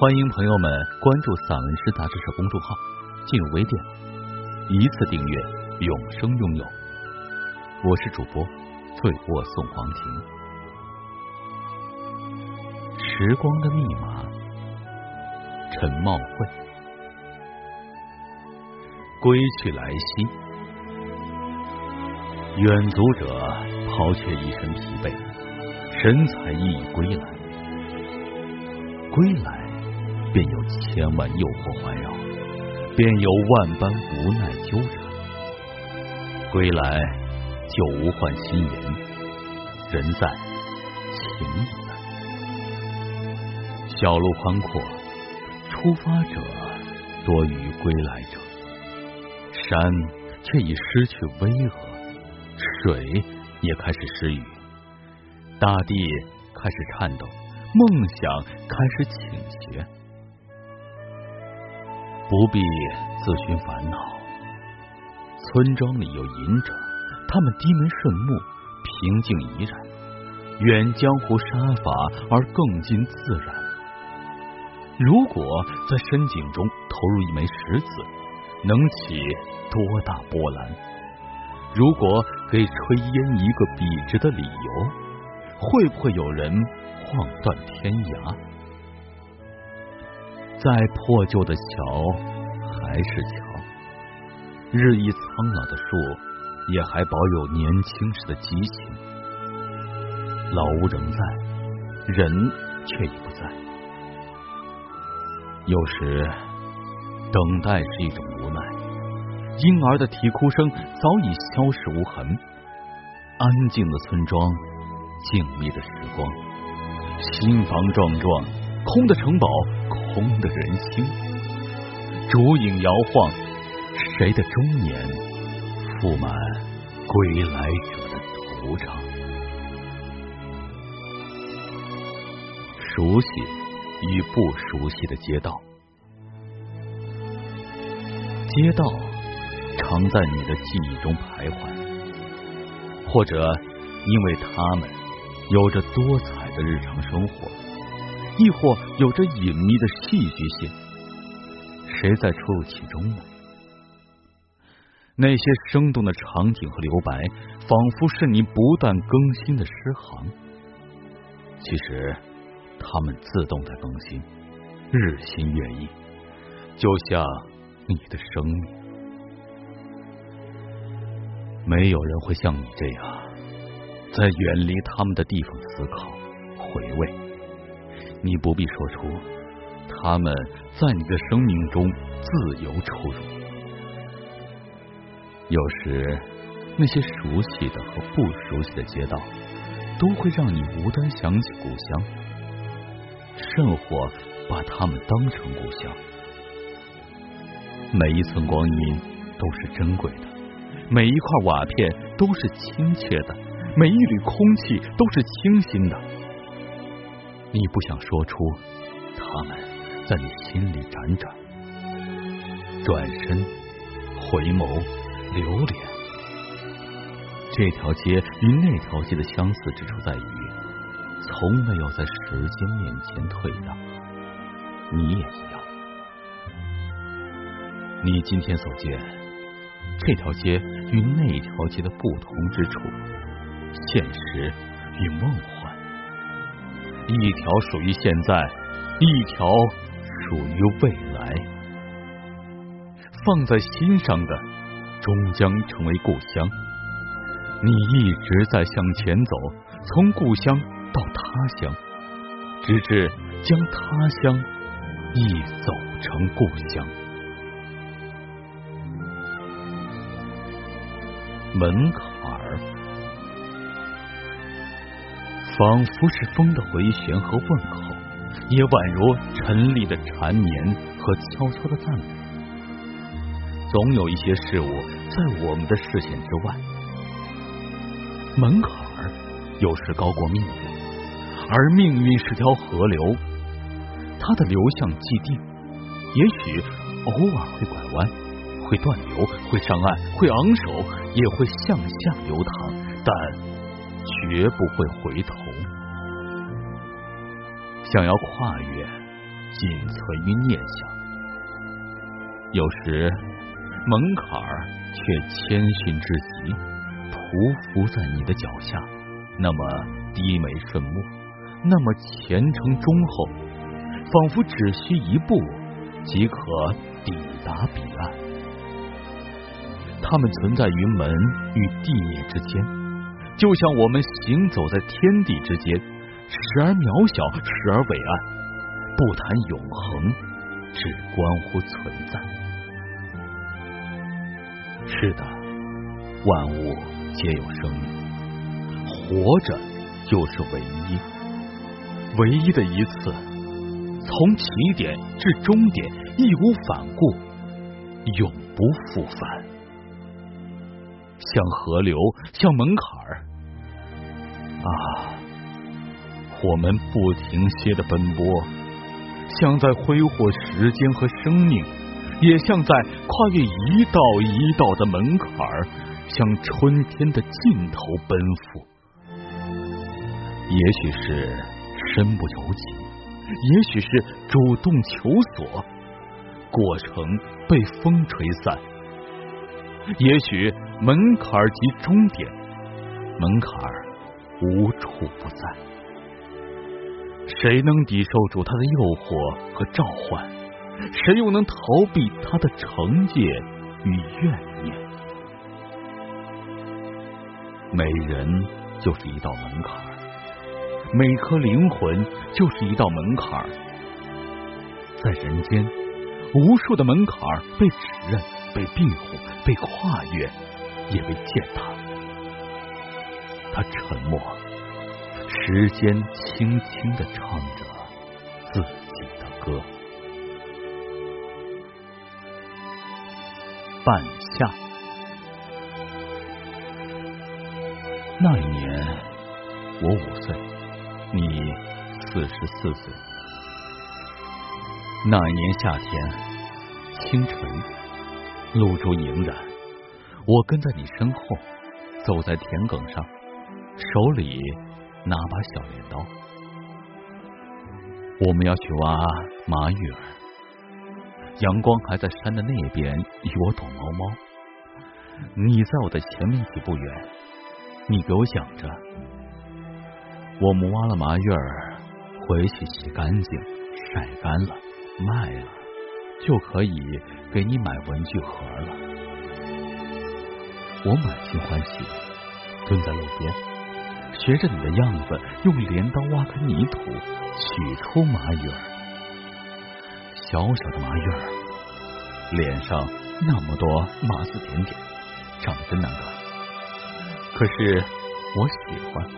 欢迎朋友们关注散文诗杂志社公众号，进入微店，一次订阅，永生拥有。我是主播醉卧送黄庭。时光的密码，陈茂会。归去来兮，远足者抛却一身疲惫，神采奕奕归来。归来。便有千万诱惑环绕，便有万般无奈纠缠。归来就无换心言，人在情已在。小路宽阔，出发者多于归来者。山却已失去巍峨，水也开始失语，大地开始颤抖，梦想开始倾斜。不必自寻烦恼。村庄里有隐者，他们低眉顺目，平静怡然，远江湖杀伐而更近自然。如果在深井中投入一枚石子，能起多大波澜？如果给炊烟一个笔直的理由，会不会有人晃断天涯？再破旧的桥还是桥，日益苍老的树也还保有年轻时的激情。老屋仍在，人却已不在。有时，等待是一种无奈。婴儿的啼哭声早已消失无痕。安静的村庄，静谧的时光，新房幢幢，空的城堡。空的人心，烛影摇晃，谁的中年覆满归来者的惆怅？熟悉与不熟悉的街道，街道常在你的记忆中徘徊，或者因为他们有着多彩的日常生活。亦或有着隐秘的戏剧性，谁在出入其中呢？那些生动的场景和留白，仿佛是你不断更新的诗行。其实，他们自动在更新，日新月异，就像你的生命。没有人会像你这样，在远离他们的地方思考、回味。你不必说出，他们在你的生命中自由出入。有时，那些熟悉的和不熟悉的街道，都会让你无端想起故乡，甚或把他们当成故乡。每一寸光阴都是珍贵的，每一块瓦片都是亲切的，每一缕空气都是清新的。你不想说出，他们在你心里辗转，转身、回眸、留恋。这条街与那条街的相似之处在于，从没有在时间面前退让。你也一样。你今天所见这条街与那条街的不同之处，现实与梦幻。一条属于现在，一条属于未来。放在心上的，终将成为故乡。你一直在向前走，从故乡到他乡，直至将他乡亦走成故乡。门槛儿。仿佛是风的回旋和问候，也宛如陈丽的缠绵和悄悄的赞美。总有一些事物在我们的视线之外。门槛儿有时高过命运，而命运是条河流，它的流向既定，也许偶尔会拐弯，会断流，会上岸，会昂首，也会向下流淌，但绝不会回头。想要跨越，仅存于念想。有时门槛儿却谦逊至极，匍匐在你的脚下，那么低眉顺目，那么虔诚忠厚，仿佛只需一步即可抵达彼岸。它们存在于门与地面之间，就像我们行走在天地之间，时而渺小，时而伟岸，不谈永恒，只关乎存在。是的，万物皆有生命，活着就是唯一，唯一的一次，从起点至终点，义无反顾，永不复返。像河流，像门槛儿，啊，我们不停歇的奔波，像在挥霍时间和生命。也像在跨越一道一道的门槛儿，向春天的尽头奔赴。也许是身不由己，也许是主动求索，过程被风吹散。也许门槛及终点，门槛无处不在。谁能抵受住它的诱惑和召唤？谁又能逃避他的惩戒与怨念？每人就是一道门槛，每颗灵魂就是一道门槛。在人间，无数的门槛被指认、被庇护、被跨越，也被践踏。他沉默，时间轻轻的唱着自己的歌。半夏，那一年我五岁，你四十四岁。那一年夏天清晨，露珠盈然，我跟在你身后，走在田埂上，手里拿把小镰刀，我们要去挖麻玉儿。阳光还在山的那边，与我躲猫猫。你在我的前面几步远，你给我想着。我们挖了麻叶儿，回去洗干净，晒干了，卖了，就可以给你买文具盒了。我满心欢喜，蹲在路边，学着你的样子，用镰刀挖开泥土，取出麻叶儿。小小的麻叶儿，脸上那么多麻子点点，长得真难看。可是我喜欢，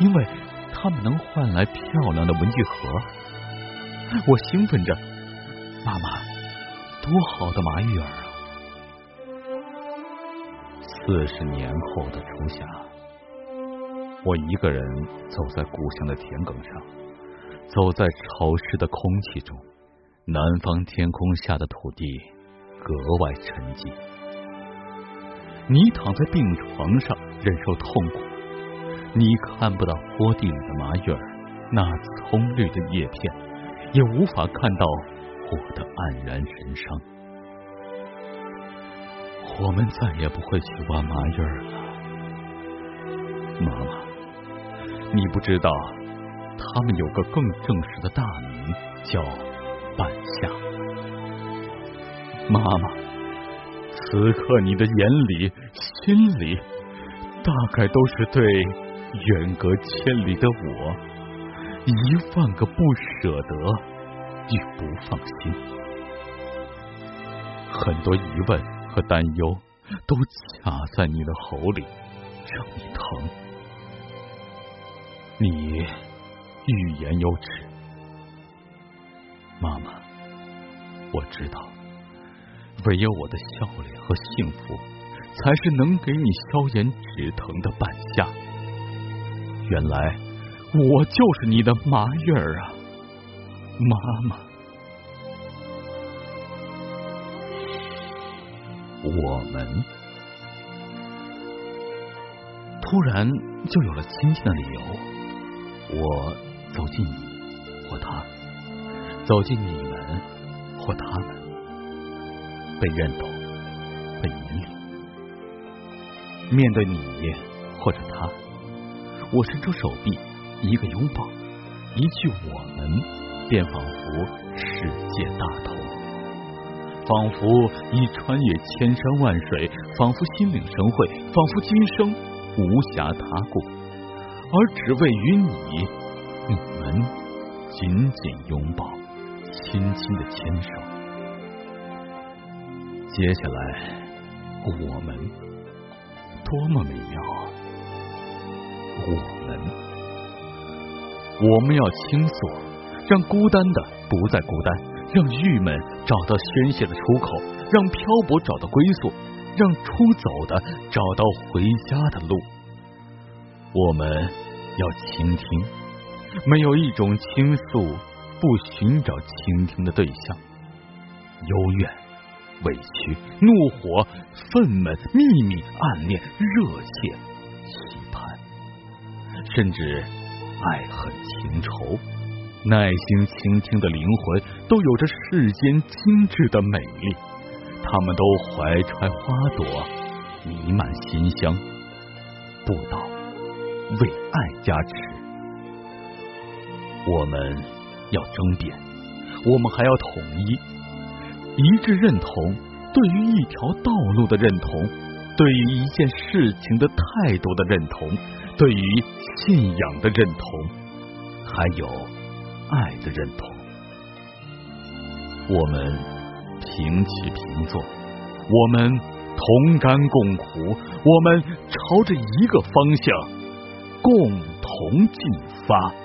因为它们能换来漂亮的文具盒。我兴奋着，妈妈，多好的麻玉儿啊！四十年后的初夏，我一个人走在故乡的田埂上，走在潮湿的空气中。南方天空下的土地格外沉寂，你躺在病床上忍受痛苦，你看不到坡地里的麻叶儿，那葱绿的叶片，也无法看到我的黯然神伤。我们再也不会去挖麻叶儿了，妈妈，你不知道，他们有个更正式的大名，叫。半夏，妈妈，此刻你的眼里、心里，大概都是对远隔千里的我一万个不舍得与不放心，很多疑问和担忧都卡在你的喉里，让你疼。你欲言又止。妈妈，我知道，唯有我的笑脸和幸福，才是能给你消炎止疼的半夏。原来我就是你的麻月儿啊，妈妈。我们突然就有了亲近的理由。我走进你或他，走进你们或他们，被认同，被引领。面对你或者他，我伸出手臂，一个拥抱，一句“我们”，便仿佛世界大同。仿佛已穿越千山万水，仿佛心领神会，仿佛今生无暇他顾，而只为与你、你们紧紧拥抱，轻轻的牵手。接下来，我们多么美妙啊！我们，我们要倾诉，让孤单的不再孤单。让郁闷找到宣泄的出口，让漂泊找到归宿，让出走的找到回家的路。我们要倾听，没有一种倾诉不寻找倾听的对象。幽怨、委屈、怒火、愤懑、秘密、暗恋、热切、期盼，甚至爱恨情仇。耐心倾听的灵魂，都有着世间精致的美丽。他们都怀揣花朵，弥漫馨香。不倒为爱加持，我们要争辩，我们还要统一，一致认同。对于一条道路的认同，对于一件事情的态度的认同，对于信仰的认同，还有。爱的认同，我们平起平坐，我们同甘共苦，我们朝着一个方向共同进发。